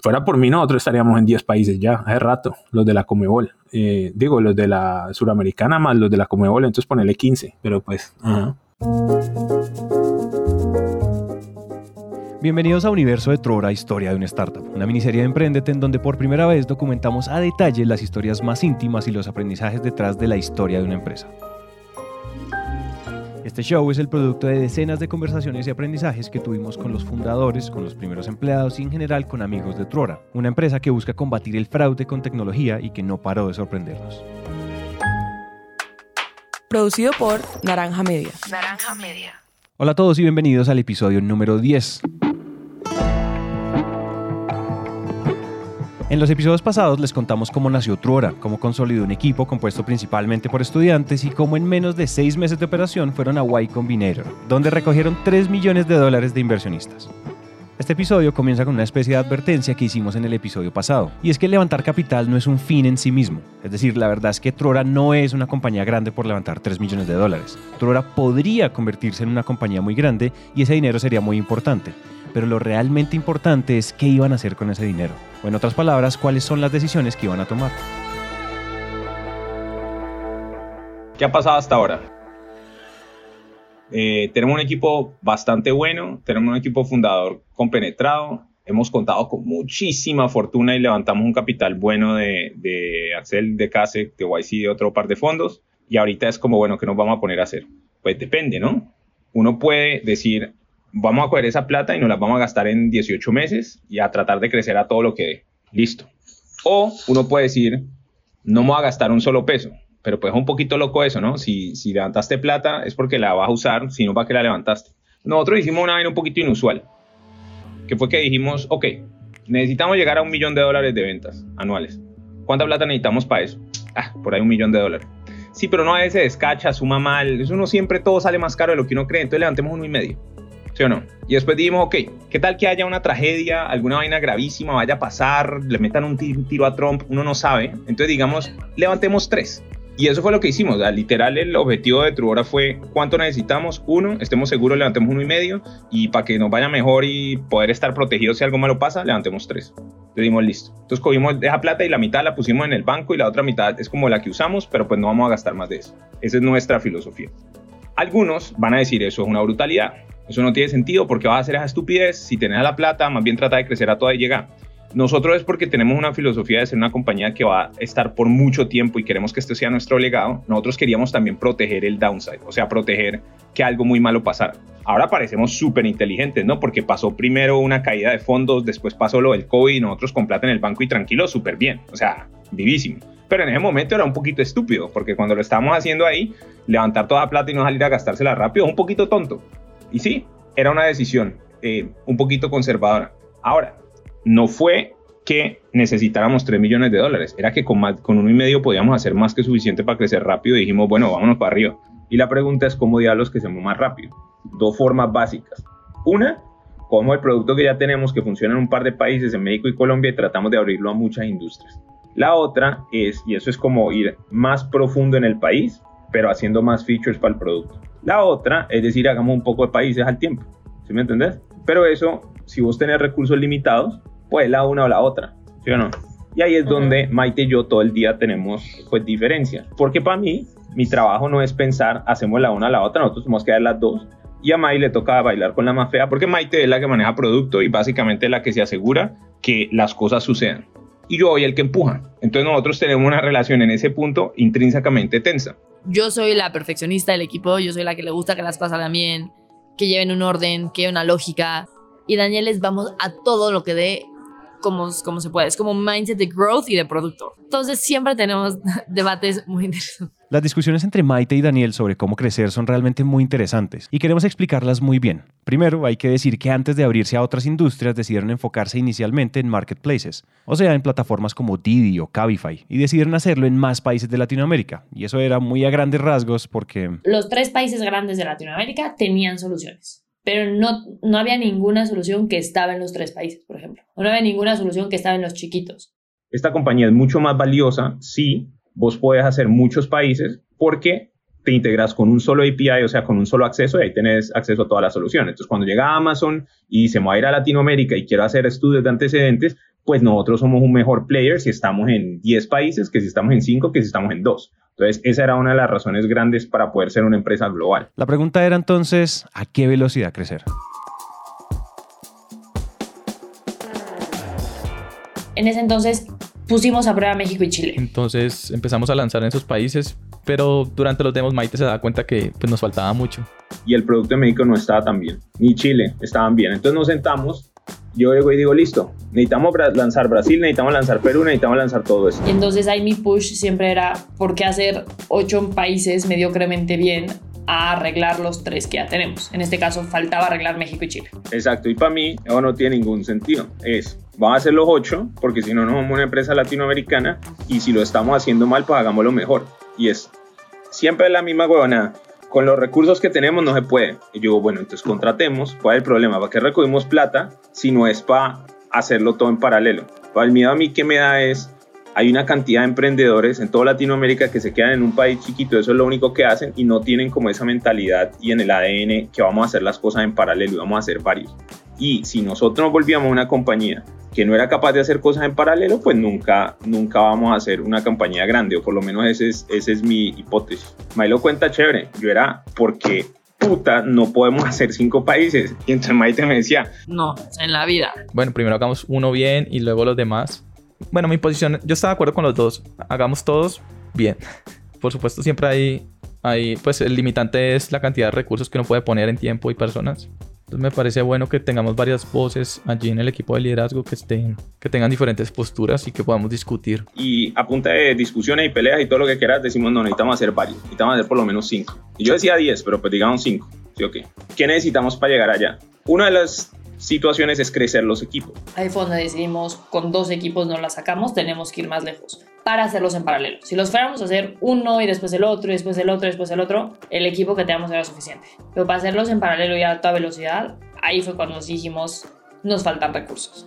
Fuera por mí, nosotros estaríamos en 10 países ya, hace rato, los de la Comebol. Eh, digo, los de la Suramericana más los de la Comebol, entonces ponele 15, pero pues... Bienvenidos a Universo de Trora, Historia de una Startup, una miniserie de Emprendete en donde por primera vez documentamos a detalle las historias más íntimas y los aprendizajes detrás de la historia de una empresa. Este show es el producto de decenas de conversaciones y aprendizajes que tuvimos con los fundadores, con los primeros empleados y en general con amigos de Trora, una empresa que busca combatir el fraude con tecnología y que no paró de sorprendernos. Producido por Naranja Media. Naranja Media. Hola a todos y bienvenidos al episodio número 10. En los episodios pasados les contamos cómo nació Truora, cómo consolidó un equipo compuesto principalmente por estudiantes y cómo en menos de seis meses de operación fueron a Y Combinator, donde recogieron 3 millones de dólares de inversionistas. Este episodio comienza con una especie de advertencia que hicimos en el episodio pasado, y es que levantar capital no es un fin en sí mismo. Es decir, la verdad es que Trora no es una compañía grande por levantar 3 millones de dólares. Trora podría convertirse en una compañía muy grande y ese dinero sería muy importante pero lo realmente importante es qué iban a hacer con ese dinero. O en otras palabras, cuáles son las decisiones que iban a tomar. ¿Qué ha pasado hasta ahora? Eh, tenemos un equipo bastante bueno, tenemos un equipo fundador compenetrado, hemos contado con muchísima fortuna y levantamos un capital bueno de, de Axel, de Case, de YC, de otro par de fondos. Y ahorita es como, bueno, ¿qué nos vamos a poner a hacer? Pues depende, ¿no? Uno puede decir, vamos a coger esa plata y nos la vamos a gastar en 18 meses y a tratar de crecer a todo lo que dé. Listo. O uno puede decir, no me voy a gastar un solo peso, pero pues es un poquito loco eso, ¿no? Si, si levantaste plata es porque la vas a usar, si no, ¿para qué la levantaste? Nosotros hicimos una vaina un poquito inusual, que fue que dijimos, ok, necesitamos llegar a un millón de dólares de ventas anuales. ¿Cuánta plata necesitamos para eso? Ah, por ahí un millón de dólares. Sí, pero no a veces descacha, suma mal. Eso no siempre todo sale más caro de lo que uno cree. Entonces levantemos uno y medio. ¿Sí o no? Y después dijimos, ok, ¿qué tal que haya una tragedia, alguna vaina gravísima vaya a pasar, le metan un tiro a Trump, uno no sabe? Entonces digamos, levantemos tres. Y eso fue lo que hicimos. literal, el objetivo de Truora fue cuánto necesitamos. Uno, estemos seguros, levantemos uno y medio. Y para que nos vaya mejor y poder estar protegidos si algo malo pasa, levantemos tres. Le dimos listo. Entonces cogimos esa plata y la mitad la pusimos en el banco y la otra mitad es como la que usamos, pero pues no vamos a gastar más de eso. Esa es nuestra filosofía. Algunos van a decir eso es una brutalidad. Eso no tiene sentido porque vas a hacer esa estupidez. Si tenés la plata, más bien trata de crecer a toda y llegar. Nosotros es porque tenemos una filosofía de ser una compañía que va a estar por mucho tiempo y queremos que este sea nuestro legado. Nosotros queríamos también proteger el downside, o sea, proteger que algo muy malo pasara. Ahora parecemos súper inteligentes, ¿no? Porque pasó primero una caída de fondos, después pasó lo del COVID y nosotros con plata en el banco y tranquilos, súper bien. O sea, vivísimo. Pero en ese momento era un poquito estúpido, porque cuando lo estábamos haciendo ahí, levantar toda la plata y no salir a gastársela rápido un poquito tonto. Y sí, era una decisión eh, un poquito conservadora. Ahora, no fue que necesitáramos 3 millones de dólares, era que con, con uno y medio podíamos hacer más que suficiente para crecer rápido dijimos, bueno, vámonos para arriba. Y la pregunta es cómo diablos crecemos más rápido. Dos formas básicas. Una, como el producto que ya tenemos que funciona en un par de países, en México y Colombia, y tratamos de abrirlo a muchas industrias. La otra es, y eso es como ir más profundo en el país, pero haciendo más features para el producto. La otra es decir, hagamos un poco de países al tiempo. ¿Sí me entendés? Pero eso, si vos tenés recursos limitados, pues la una o la otra. ¿Sí o no? Y ahí es donde Maite y yo todo el día tenemos pues diferencias. Porque para mí, mi trabajo no es pensar, hacemos la una o la otra, nosotros tenemos que dar las dos. Y a Maite le toca bailar con la más fea, porque Maite es la que maneja producto y básicamente la que se asegura que las cosas sucedan. Y yo soy el que empuja. Entonces nosotros tenemos una relación en ese punto intrínsecamente tensa yo soy la perfeccionista del equipo, yo soy la que le gusta que las salgan bien, que lleven un orden, que haya una lógica. Y Daniel les vamos a todo lo que dé como, como se puede. Es como mindset de growth y de producto. Entonces siempre tenemos debates muy interesantes. Las discusiones entre Maite y Daniel sobre cómo crecer son realmente muy interesantes y queremos explicarlas muy bien. Primero, hay que decir que antes de abrirse a otras industrias decidieron enfocarse inicialmente en marketplaces, o sea, en plataformas como Didi o Cabify, y decidieron hacerlo en más países de Latinoamérica. Y eso era muy a grandes rasgos porque... Los tres países grandes de Latinoamérica tenían soluciones pero no, no había ninguna solución que estaba en los tres países, por ejemplo. No había ninguna solución que estaba en los chiquitos. Esta compañía es mucho más valiosa si vos puedes hacer muchos países porque te integras con un solo API, o sea, con un solo acceso y ahí tenés acceso a todas las soluciones. Entonces, cuando llega Amazon y se me va a ir a Latinoamérica y quiero hacer estudios de antecedentes, pues nosotros somos un mejor player si estamos en 10 países que si estamos en 5 que si estamos en 2. Entonces, esa era una de las razones grandes para poder ser una empresa global. La pregunta era entonces, ¿a qué velocidad crecer? En ese entonces pusimos a prueba México y Chile. Entonces empezamos a lanzar en esos países, pero durante los demos Maite se da cuenta que pues, nos faltaba mucho. Y el producto de México no estaba tan bien, ni Chile estaban bien. Entonces nos sentamos yo llego y digo, listo, necesitamos lanzar Brasil, necesitamos lanzar Perú, necesitamos lanzar todo esto. Y entonces ahí mi push siempre era, ¿por qué hacer ocho países mediocremente bien a arreglar los tres que ya tenemos? En este caso, faltaba arreglar México y Chile. Exacto, y para mí eso no tiene ningún sentido. Es, vamos a hacer los ocho, porque si no, no somos una empresa latinoamericana, y si lo estamos haciendo mal, pues hagámoslo mejor. Y es siempre la misma huevona con los recursos que tenemos no se puede. Y yo bueno, entonces contratemos. ¿Cuál es el problema? ¿Para qué recogimos plata si no es para hacerlo todo en paralelo? Para el miedo a mí que me da es, hay una cantidad de emprendedores en toda Latinoamérica que se quedan en un país chiquito, eso es lo único que hacen y no tienen como esa mentalidad y en el ADN que vamos a hacer las cosas en paralelo y vamos a hacer varios. Y si nosotros nos volvíamos una compañía que no era capaz de hacer cosas en paralelo, pues nunca, nunca vamos a hacer una compañía grande, o por lo menos esa es, ese es mi hipótesis. lo cuenta chévere, yo era porque puta, no podemos hacer cinco países. Y entonces Maite me decía, no, en la vida. Bueno, primero hagamos uno bien y luego los demás. Bueno, mi posición, yo estaba de acuerdo con los dos, hagamos todos bien. Por supuesto, siempre hay, hay, pues el limitante es la cantidad de recursos que uno puede poner en tiempo y personas. Entonces me parece bueno que tengamos varias voces allí en el equipo de liderazgo que estén, que tengan diferentes posturas y que podamos discutir. Y a punta de discusiones y peleas y todo lo que quieras, decimos, no, necesitamos hacer varios, necesitamos hacer por lo menos cinco. Y yo decía 10, pero pues digamos cinco. ¿Sí o qué? ¿Qué necesitamos para llegar allá? Una de las situaciones es crecer los equipos. Ahí fue donde decidimos, con dos equipos no la sacamos, tenemos que ir más lejos para hacerlos en paralelo. Si los fuéramos a hacer uno y después el otro y después el otro y después el otro, el equipo que teníamos era suficiente. Pero para hacerlos en paralelo y a toda velocidad, ahí fue cuando nos dijimos, nos faltan recursos.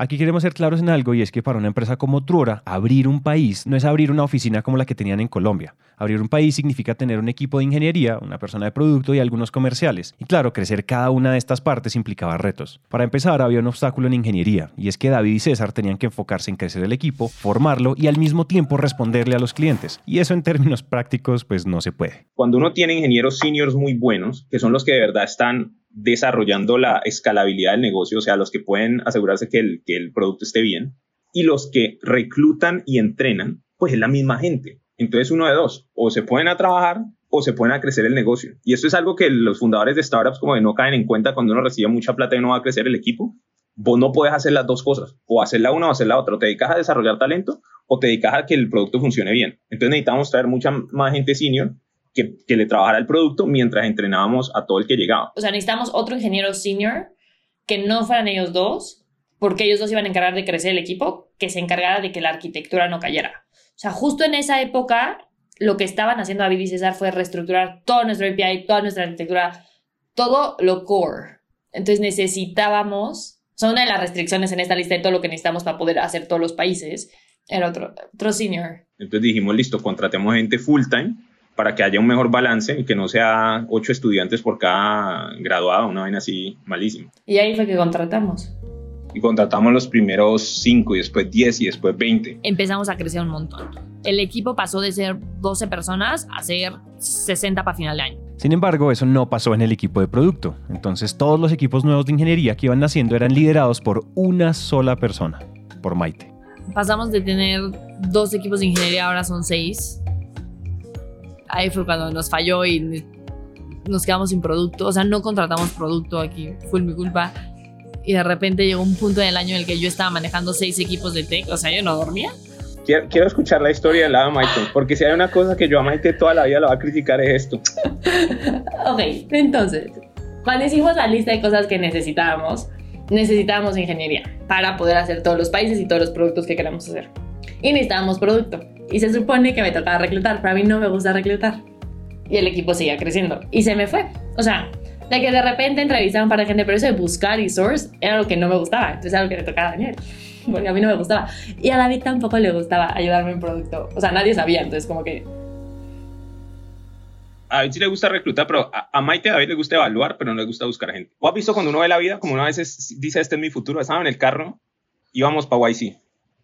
Aquí queremos ser claros en algo y es que para una empresa como Truora, abrir un país no es abrir una oficina como la que tenían en Colombia. Abrir un país significa tener un equipo de ingeniería, una persona de producto y algunos comerciales. Y claro, crecer cada una de estas partes implicaba retos. Para empezar, había un obstáculo en ingeniería y es que David y César tenían que enfocarse en crecer el equipo, formarlo y al mismo tiempo responderle a los clientes. Y eso en términos prácticos pues no se puede. Cuando uno tiene ingenieros seniors muy buenos, que son los que de verdad están desarrollando la escalabilidad del negocio, o sea, los que pueden asegurarse que el, que el producto esté bien, y los que reclutan y entrenan, pues es la misma gente. Entonces uno de dos, o se pueden a trabajar o se pueden a crecer el negocio. Y esto es algo que los fundadores de startups como que no caen en cuenta cuando uno recibe mucha plata y no va a crecer el equipo. Vos no puedes hacer las dos cosas, o hacer la una o hacer la otra. O te dedicas a desarrollar talento o te dedicas a que el producto funcione bien. Entonces necesitamos traer mucha más gente senior que, le trabajara el producto mientras entrenábamos a todo el que llegaba. O sea, necesitamos otro ingeniero senior que no fueran ellos dos, porque ellos dos iban a encargar de crecer el equipo, que se encargara de que la arquitectura no cayera. O sea, justo en esa época, lo que estaban haciendo David y César fue reestructurar todo nuestro API, toda nuestra arquitectura, todo lo core. Entonces necesitábamos, o sea, una de las restricciones en esta lista de todo lo que necesitamos para poder hacer todos los países, era otro, otro senior. Entonces dijimos, listo, contratemos gente full time para que haya un mejor balance y que no sea ocho estudiantes por cada graduado, una vaina así malísima. Y ahí fue que contratamos. Y contratamos los primeros cinco y después diez y después veinte. Empezamos a crecer un montón. El equipo pasó de ser 12 personas a ser 60 para final de año. Sin embargo, eso no pasó en el equipo de producto. Entonces, todos los equipos nuevos de ingeniería que iban naciendo eran liderados por una sola persona, por Maite. Pasamos de tener dos equipos de ingeniería, ahora son seis ahí fue cuando nos falló y nos quedamos sin producto. O sea, no contratamos producto aquí, fue mi culpa. Y de repente llegó un punto del año en el que yo estaba manejando seis equipos de tech, o sea, yo no dormía. Quiero, escuchar la historia de la Maite, porque si hay una cosa que yo a Maite toda la vida lo va a criticar es esto. ok, entonces, cuando hicimos la lista de cosas que necesitábamos, necesitábamos ingeniería para poder hacer todos los países y todos los productos que queramos hacer. Y necesitábamos producto. Y se supone que me tocaba reclutar, pero a mí no me gusta reclutar. Y el equipo seguía creciendo. Y se me fue. O sea, de que de repente entrevistaban para gente, pero eso de buscar y source era lo que no me gustaba. Entonces era lo que le tocaba a Daniel. Porque a mí no me gustaba. Y a David tampoco le gustaba ayudarme en producto. O sea, nadie sabía. Entonces, como que a David sí le gusta reclutar, pero a, a Maite a David le gusta evaluar, pero no le gusta buscar gente. ¿O has visto cuando uno ve la vida, como una vez dice, este es mi futuro? Estaba en el carro, íbamos para YC.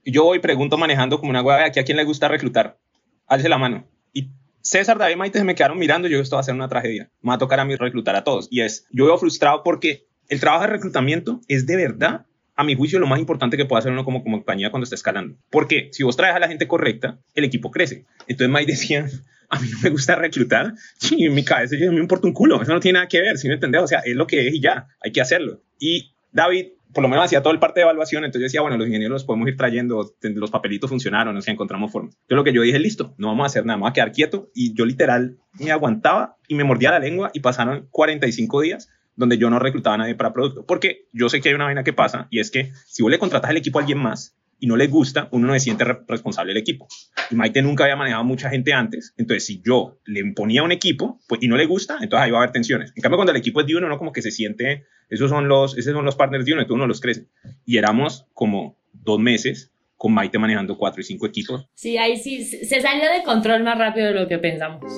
Y yo voy pregunto manejando como una hueá, aquí a quién le gusta reclutar. Alce la mano. Y César, David y Maite se me quedaron mirando, yo esto va a ser una tragedia. Me va a tocar a mí reclutar a todos. Y es, yo veo frustrado porque el trabajo de reclutamiento es de verdad a mi juicio, lo más importante que puede hacer uno como, como compañía cuando está escalando. Porque si vos traes a la gente correcta, el equipo crece. Entonces Mike decía, a mí no me gusta reclutar. Sí, en mi cabeza yo me importa un culo. Eso no tiene nada que ver, ¿sí me entendés? O sea, es lo que es y ya, hay que hacerlo. Y David, por lo menos hacía todo el parte de evaluación, entonces yo decía, bueno, los ingenieros los podemos ir trayendo, los papelitos funcionaron, o sea, encontramos formas. Yo lo que yo dije, listo, no vamos a hacer nada, vamos a quedar quieto. Y yo literal me aguantaba y me mordía la lengua y pasaron 45 días donde yo no reclutaba a nadie para producto. Porque yo sé que hay una vaina que pasa y es que si vos le contratas al equipo a alguien más y no le gusta, uno no se siente responsable del equipo. Y Maite nunca había manejado mucha gente antes, entonces si yo le imponía un equipo pues, y no le gusta, entonces ahí va a haber tensiones. En cambio, cuando el equipo es de uno, no como que se siente, esos son los, esos son los partners de uno, entonces uno los crece. Y éramos como dos meses con Maite manejando cuatro y cinco equipos. Sí, ahí sí, se salió de control más rápido de lo que pensamos.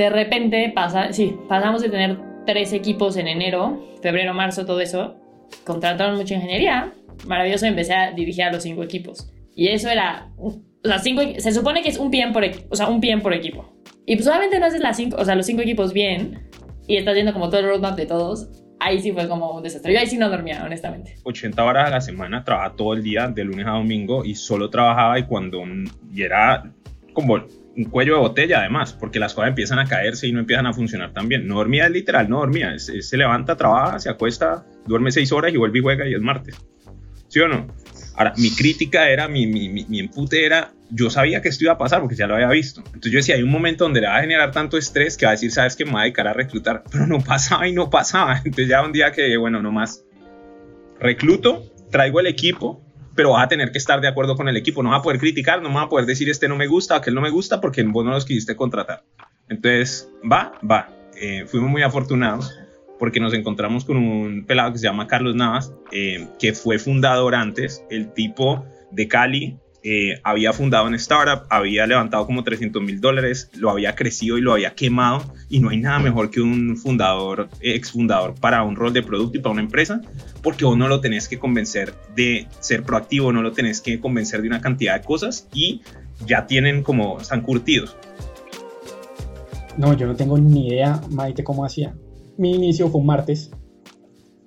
de repente pasa, sí, pasamos de tener tres equipos en enero, febrero, marzo, todo eso, contrataron mucha ingeniería, maravilloso, empecé a dirigir a los cinco equipos. Y eso era, o sea, cinco, se supone que es un PM por, o sea, un PM por equipo. Y pues obviamente no haces las cinco, o sea, los cinco equipos bien y estás viendo como todo el roadmap de todos. Ahí sí fue como un desastre. Yo ahí sí no dormía, honestamente. 80 horas a la semana, trabajaba todo el día, de lunes a domingo, y solo trabajaba y cuando y era como un cuello de botella además, porque las cosas empiezan a caerse y no empiezan a funcionar tan bien. No dormía literal, no dormía. se levanta, trabaja, se acuesta, duerme seis horas y vuelve y juega y es martes. ¿Sí o no? Ahora, mi crítica era, mi, mi, mi, empute era, yo sabía que esto iba a pasar porque ya lo había visto. Entonces yo decía, hay un momento donde le va a generar tanto estrés que va a decir, sabes que me va a dedicar a reclutar, pero no pasaba y no pasaba. Entonces ya un día que, bueno, no más, recluto, traigo el equipo, pero vas a tener que estar de acuerdo con el equipo. No vas a poder criticar, no vas a poder decir este no me gusta, aquel no me gusta, porque vos no los quisiste contratar. Entonces, va, va. Eh, fuimos muy afortunados porque nos encontramos con un pelado que se llama Carlos Navas, eh, que fue fundador antes, el tipo de Cali, eh, había fundado una startup, había levantado como 300 mil dólares, lo había crecido y lo había quemado y no hay nada mejor que un fundador, ex fundador para un rol de producto y para una empresa, porque vos no lo tenés que convencer de ser proactivo, no lo tenés que convencer de una cantidad de cosas y ya tienen como, están curtidos. No, yo no tengo ni idea, Maite, cómo hacía. Mi inicio fue un martes.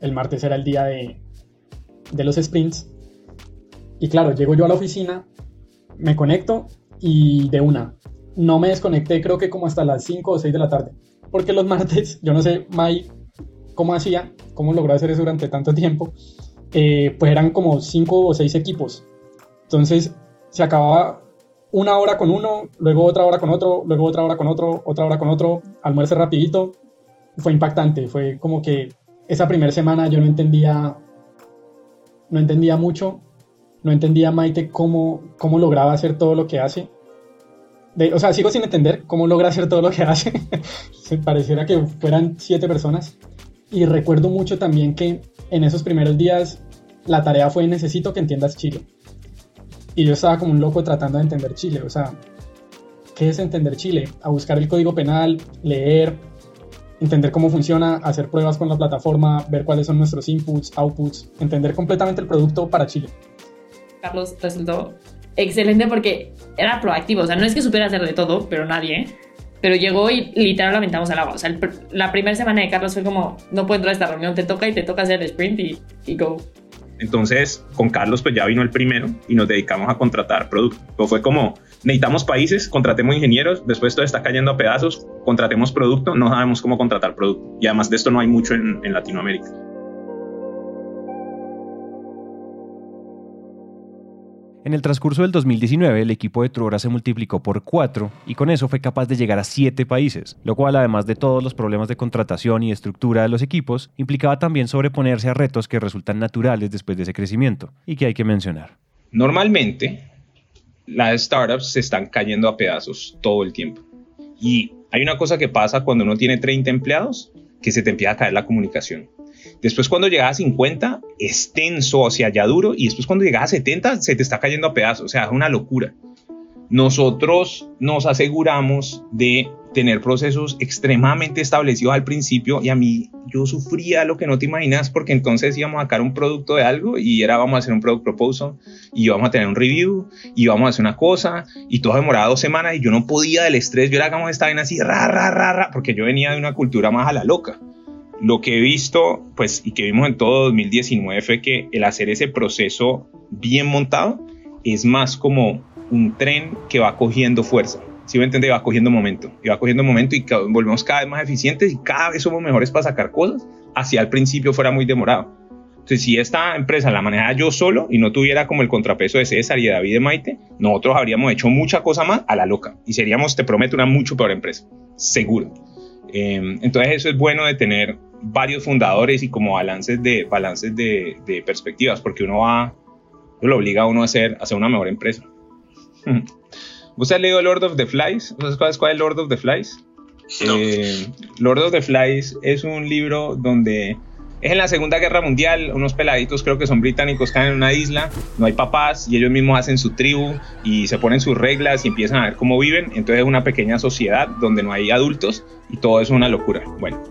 El martes era el día de, de los sprints y claro, llego yo a la oficina, me conecto y de una. No me desconecté creo que como hasta las 5 o 6 de la tarde. Porque los martes, yo no sé, Mai, cómo hacía, cómo logró hacer eso durante tanto tiempo, eh, pues eran como 5 o 6 equipos. Entonces se acababa una hora con uno, luego otra hora con otro, luego otra hora con otro, otra hora con otro, almuerzo rapidito. Fue impactante, fue como que esa primera semana yo no entendía, no entendía mucho no entendía Maite cómo, cómo lograba hacer todo lo que hace. o sea, sigo sin entender cómo logra hacer todo lo que hace. Se pareciera que fueran siete personas. Y recuerdo mucho también que en esos primeros días la tarea fue necesito que entiendas Chile. Y yo estaba como un loco tratando de entender Chile. O sea, ¿qué es entender Chile? A buscar el código penal, leer, entender cómo funciona, hacer pruebas con la plataforma, ver cuáles son nuestros inputs, outputs, entender completamente el producto para Chile. Carlos resultó excelente porque era proactivo. O sea, no es que supiera hacer de todo, pero nadie. Pero llegó y literal lamentamos al agua. O sea, la primera semana de Carlos fue como, no puedo entrar a esta reunión, te toca y te toca hacer el sprint y, y go. Entonces, con Carlos, pues ya vino el primero y nos dedicamos a contratar producto. Fue como, necesitamos países, contratemos ingenieros, después todo está cayendo a pedazos, contratemos producto, no sabemos cómo contratar producto. Y además de esto no hay mucho en, en Latinoamérica. En el transcurso del 2019, el equipo de Truora se multiplicó por cuatro y con eso fue capaz de llegar a siete países, lo cual, además de todos los problemas de contratación y estructura de los equipos, implicaba también sobreponerse a retos que resultan naturales después de ese crecimiento y que hay que mencionar. Normalmente, las startups se están cayendo a pedazos todo el tiempo. Y hay una cosa que pasa cuando uno tiene 30 empleados, que se te empieza a caer la comunicación. Después cuando llegas a 50 es tenso, sea, ya duro, y después cuando llegas a 70 se te está cayendo a pedazos, o sea, es una locura. nosotros nos aseguramos de tener procesos extremadamente establecidos al principio y a mí yo sufría lo que no te imaginas porque entonces íbamos a sacar un producto de algo y era vamos a hacer un product proposal y íbamos a tener un review y íbamos a hacer una cosa y todo demoraba dos semanas y yo no podía del estrés, yo era como esta vaina así, ra, ra, ra, ra, porque yo venía de una cultura más a la loca. Lo que he visto, pues, y que vimos en todo 2019 fue que el hacer ese proceso bien montado es más como un tren que va cogiendo fuerza. Si me entiende, va cogiendo momento. Y va cogiendo momento y volvemos cada vez más eficientes y cada vez somos mejores para sacar cosas. Así al principio fuera muy demorado. Entonces, si esta empresa la manejara yo solo y no tuviera como el contrapeso de César y de David de Maite, nosotros habríamos hecho mucha cosa más a la loca y seríamos, te prometo, una mucho peor empresa. Seguro. Em, entonces, eso es bueno de tener varios fundadores y como balances de, balances de, de perspectivas, porque uno va, lo obliga a uno a hacer, a hacer una mejor empresa. ¿Usted ha leído Lord of the Flies? ¿Sabes cuál es Lord of the Flies? Eh, Lord of the Flies es un libro donde es en la Segunda Guerra Mundial, unos peladitos creo que son británicos caen en una isla, no hay papás y ellos mismos hacen su tribu y se ponen sus reglas y empiezan a ver cómo viven, entonces es una pequeña sociedad donde no hay adultos y todo es una locura. Bueno,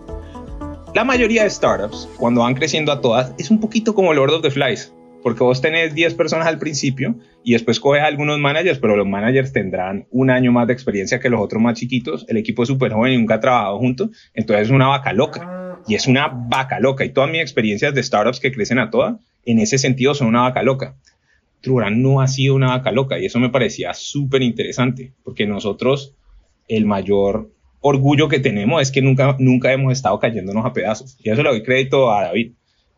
la mayoría de startups, cuando van creciendo a todas, es un poquito como Lord of the Flies porque vos tenés 10 personas al principio y después coges algunos managers, pero los managers tendrán un año más de experiencia que los otros más chiquitos, el equipo es súper joven y nunca ha trabajado juntos, entonces es una vaca loca, y es una vaca loca, y todas mis experiencias de startups que crecen a toda, en ese sentido son una vaca loca. Truran no ha sido una vaca loca, y eso me parecía súper interesante, porque nosotros, el mayor orgullo que tenemos es que nunca, nunca hemos estado cayéndonos a pedazos, y eso le doy crédito a David,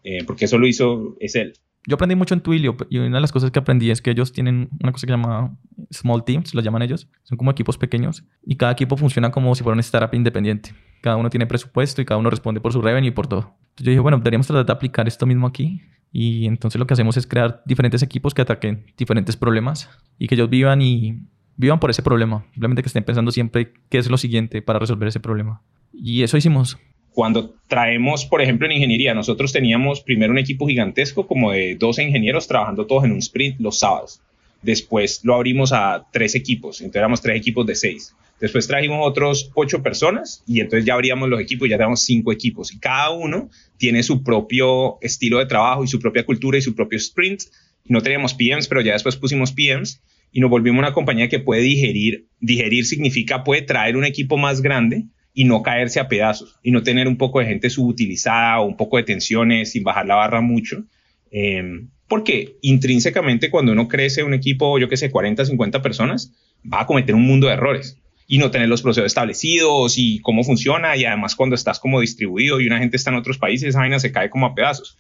eh, porque eso lo hizo, es él. Yo aprendí mucho en Twilio y una de las cosas que aprendí es que ellos tienen una cosa que se llama small teams, lo llaman ellos. Son como equipos pequeños y cada equipo funciona como si fuera una startup independiente. Cada uno tiene presupuesto y cada uno responde por su revenue y por todo. Entonces yo dije, bueno, deberíamos tratar de aplicar esto mismo aquí. Y entonces lo que hacemos es crear diferentes equipos que ataquen diferentes problemas y que ellos vivan y vivan por ese problema. Simplemente que estén pensando siempre qué es lo siguiente para resolver ese problema. Y eso hicimos cuando traemos, por ejemplo, en ingeniería, nosotros teníamos primero un equipo gigantesco como de 12 ingenieros trabajando todos en un sprint los sábados. Después lo abrimos a tres equipos, entonces éramos tres equipos de seis. Después trajimos otros ocho personas y entonces ya abríamos los equipos ya tenemos cinco equipos. Y cada uno tiene su propio estilo de trabajo y su propia cultura y su propio sprint. No teníamos PMs, pero ya después pusimos PMs y nos volvimos una compañía que puede digerir. Digerir significa puede traer un equipo más grande y no caerse a pedazos y no tener un poco de gente subutilizada o un poco de tensiones sin bajar la barra mucho. Em, porque intrínsecamente cuando uno crece un equipo, yo que sé, 40, 50 personas, va a cometer un mundo de errores y no tener los procesos establecidos y cómo funciona y además cuando estás como distribuido y una gente está en otros países, esa vaina se cae como a pedazos.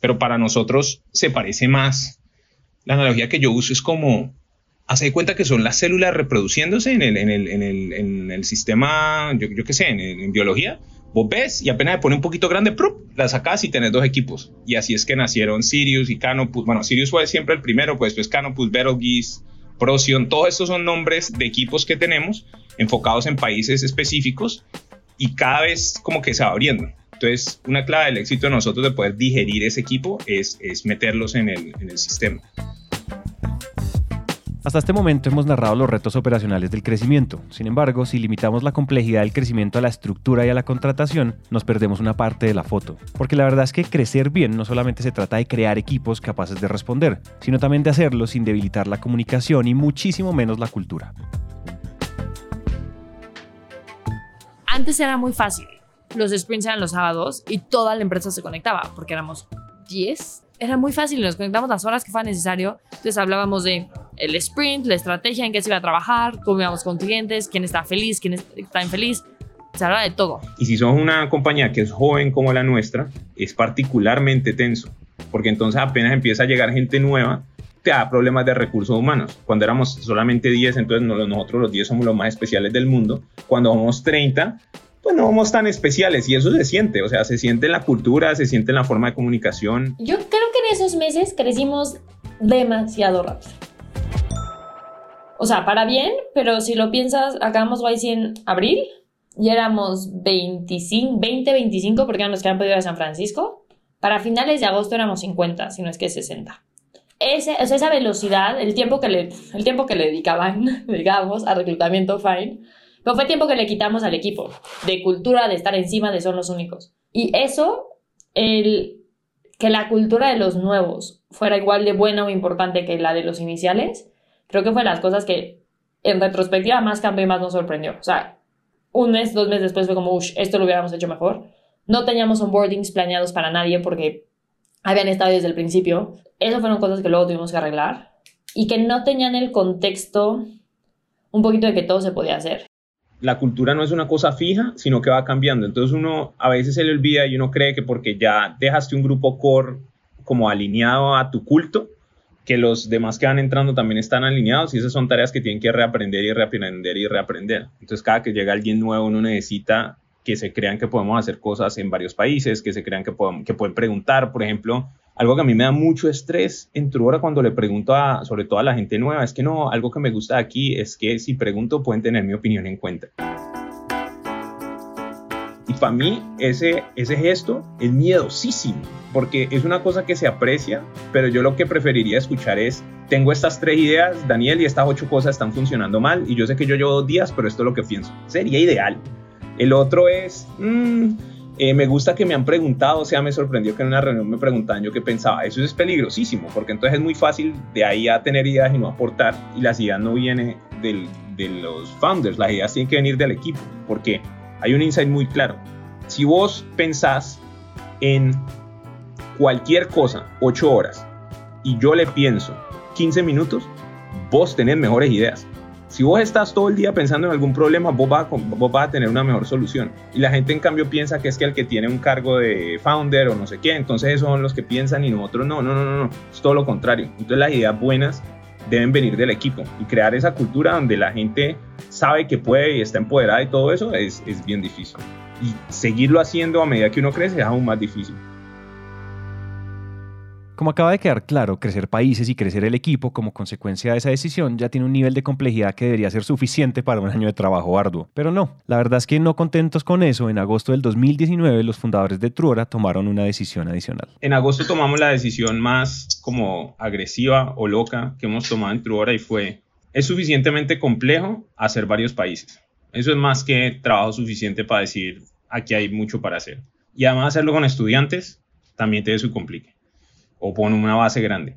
Pero para nosotros se parece más. La analogía que yo uso es como hace cuenta que son las células reproduciéndose en el, sistema, yo, yo qué sé, en, biología. Vos ves y apenas se pone un poquito grande, ¡prup! la sacas y tenés dos equipos. Y así es que nacieron Sirius y Canopus. Bueno, Sirius fue siempre el primero, pues después Canopus, Betelgeuse, Procyon. Todos estos son nombres de equipos que tenemos enfocados en países específicos y cada vez como que se va abriendo. Entonces, una clave del éxito de nosotros de poder digerir ese equipo es, meterlos en el sistema. Hasta este momento hemos narrado los retos operacionales del crecimiento. Sin embargo, si limitamos la complejidad del crecimiento a la estructura y a la contratación, nos perdemos una parte de la foto. Porque la verdad es que crecer bien no solamente se trata de crear equipos capaces de responder, sino también de hacerlo sin debilitar la comunicación y muchísimo menos la cultura. Antes era muy fácil. Los sprints eran los sábados y toda la empresa se conectaba porque éramos 10 era muy fácil, nos conectamos las horas que fuera necesario. Entonces hablábamos de el sprint, la estrategia en qué se iba a trabajar, cómo íbamos con clientes, quién está feliz, quién está infeliz. Se habla de todo. Y si sos una compañía que es joven como la nuestra, es particularmente tenso, porque entonces apenas empieza a llegar gente nueva, te da problemas de recursos humanos. Cuando éramos solamente 10, entonces nosotros los 10 somos los más especiales del mundo. Cuando somos 30, pues no somos tan especiales y eso se siente, o sea, se siente en la cultura, se siente en la forma de comunicación. Yo creo esos meses crecimos demasiado rápido. O sea, para bien, pero si lo piensas, acabamos YC en abril y éramos 25, 20, 25 porque eran los que han podido ir a San Francisco. Para finales de agosto éramos 50, si no es que 60. ese, o sea, esa velocidad, el tiempo, que le, el tiempo que le dedicaban, digamos, a reclutamiento, fine, pero fue tiempo que le quitamos al equipo, de cultura, de estar encima, de son los únicos. Y eso, el, que la cultura de los nuevos fuera igual de buena o importante que la de los iniciales, creo que fue las cosas que en retrospectiva más cambió y más nos sorprendió. O sea, un mes, dos meses después fue como, uff, esto lo hubiéramos hecho mejor. No teníamos onboardings planeados para nadie porque habían estado desde el principio. Esas fueron cosas que luego tuvimos que arreglar y que no tenían el contexto un poquito de que todo se podía hacer. La cultura no es una cosa fija, sino que va cambiando. Entonces uno a veces se le olvida y uno cree que porque ya dejaste un grupo core como alineado a tu culto, que los demás que van entrando también están alineados y esas son tareas que tienen que reaprender y reaprender y reaprender. Entonces cada que llega alguien nuevo uno necesita que se crean que podemos hacer cosas en varios países, que se crean que, que pueden preguntar, por ejemplo, algo que a mí me da mucho estrés en Truora cuando le pregunto a, sobre todo a la gente nueva, es que no, algo que me gusta aquí es que si pregunto pueden tener mi opinión en cuenta. Y para mí ese, ese gesto es miedosísimo, porque es una cosa que se aprecia, pero yo lo que preferiría escuchar es, tengo estas tres ideas, Daniel, y estas ocho cosas están funcionando mal, y yo sé que yo llevo dos días, pero esto es lo que pienso. Sería ideal. El otro es, mm, eh, me gusta que me han preguntado, o sea, me sorprendió que en una reunión me preguntaban yo qué pensaba. Eso es peligrosísimo, porque entonces es muy fácil de ahí a tener ideas y no aportar, y las ideas no vienen de los founders, las ideas tienen que venir del equipo, porque hay un insight muy claro. Si vos pensás en cualquier cosa 8 horas y yo le pienso 15 minutos, vos tenés mejores ideas. Si vos estás todo el día pensando en algún problema, vos vas, a, tener una mejor solución. Y la gente en cambio piensa que es que el que tiene un cargo de founder o no sé qué, entonces esos son los que piensan y nosotros no, no, no, no, no, es todo lo contrario. Entonces las ideas buenas deben venir del equipo y crear esa cultura donde la gente sabe que puede y está empoderada y todo eso es, es bien difícil. Y seguirlo haciendo a medida que uno crece es aún más difícil. Como acaba de quedar claro, crecer países y crecer el equipo como consecuencia de esa decisión ya tiene un nivel de complejidad que debería ser suficiente para un año de trabajo arduo. Pero no, la verdad es que no contentos con eso, en agosto del 2019 los fundadores de Truora tomaron una decisión adicional. En agosto tomamos la decisión más como agresiva o loca que hemos tomado en Truora y fue, es suficientemente complejo hacer varios países. Eso es más que trabajo suficiente para decir, aquí hay mucho para hacer. Y además hacerlo con estudiantes también tiene su complique o pone una base grande.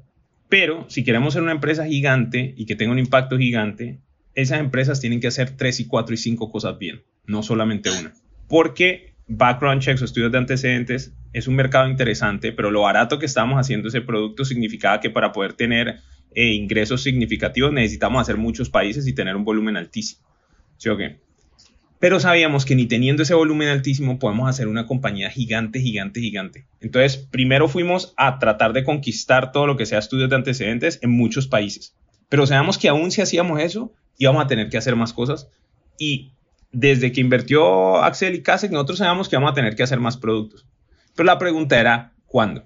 Pero si queremos ser una empresa gigante y que tenga un impacto gigante, esas empresas tienen que hacer tres y cuatro y cinco cosas bien, no solamente una. Porque background checks o estudios de antecedentes es un mercado interesante, pero lo barato que estamos haciendo ese producto significaba que para poder tener eh, ingresos significativos necesitamos hacer muchos países y tener un volumen altísimo. ¿Sí o qué? Pero sabíamos que ni teniendo ese volumen altísimo podemos hacer una compañía gigante, gigante, gigante. Entonces, primero fuimos a tratar de conquistar todo lo que sea estudios de antecedentes en muchos países, pero sabíamos que aún si hacíamos eso, íbamos a tener que hacer más cosas y desde que invirtió Axel y Kasek, nosotros sabíamos que íbamos a tener que hacer más productos. Pero la pregunta era, ¿cuándo?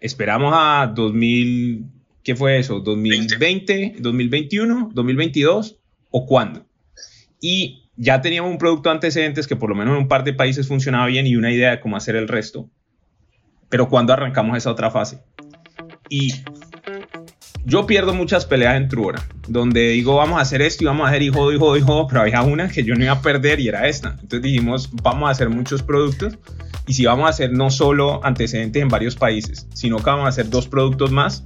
¿Esperamos a 2000, qué fue eso? ¿2020, 2021, 2022 o cuándo? Y ya teníamos un producto antecedentes que por lo menos en un par de países funcionaba bien y una idea de cómo hacer el resto. Pero cuando arrancamos esa otra fase? Y yo pierdo muchas peleas en Truora, donde digo vamos a hacer esto y vamos a hacer hijo, hijo, hijo, pero había una que yo no iba a perder y era esta. Entonces dijimos vamos a hacer muchos productos y si vamos a hacer no solo antecedentes en varios países, sino que vamos a hacer dos productos más,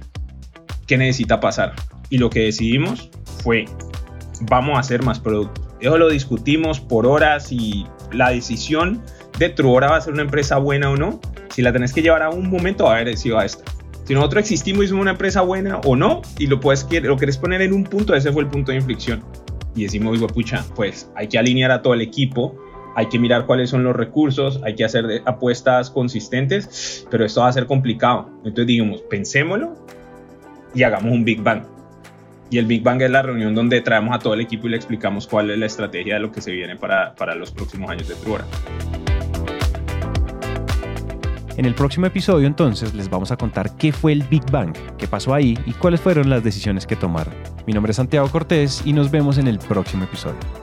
¿qué necesita pasar? Y lo que decidimos fue vamos a hacer más productos eso lo discutimos por horas y la decisión de Truora va a ser una empresa buena o no. Si la tenés que llevar a un momento, va a haber sido a esta. Si nosotros existimos y somos una empresa buena o no, y lo, puedes, lo querés poner en un punto, ese fue el punto de inflexión. Y decimos, pucha, pues hay que alinear a todo el equipo, hay que mirar cuáles son los recursos, hay que hacer apuestas consistentes, pero esto va a ser complicado. Entonces digamos, pensémoslo y hagamos un Big Bang. Y el Big Bang es la reunión donde traemos a todo el equipo y le explicamos cuál es la estrategia de lo que se viene para, para los próximos años de Truora. En el próximo episodio entonces les vamos a contar qué fue el Big Bang, qué pasó ahí y cuáles fueron las decisiones que tomaron. Mi nombre es Santiago Cortés y nos vemos en el próximo episodio.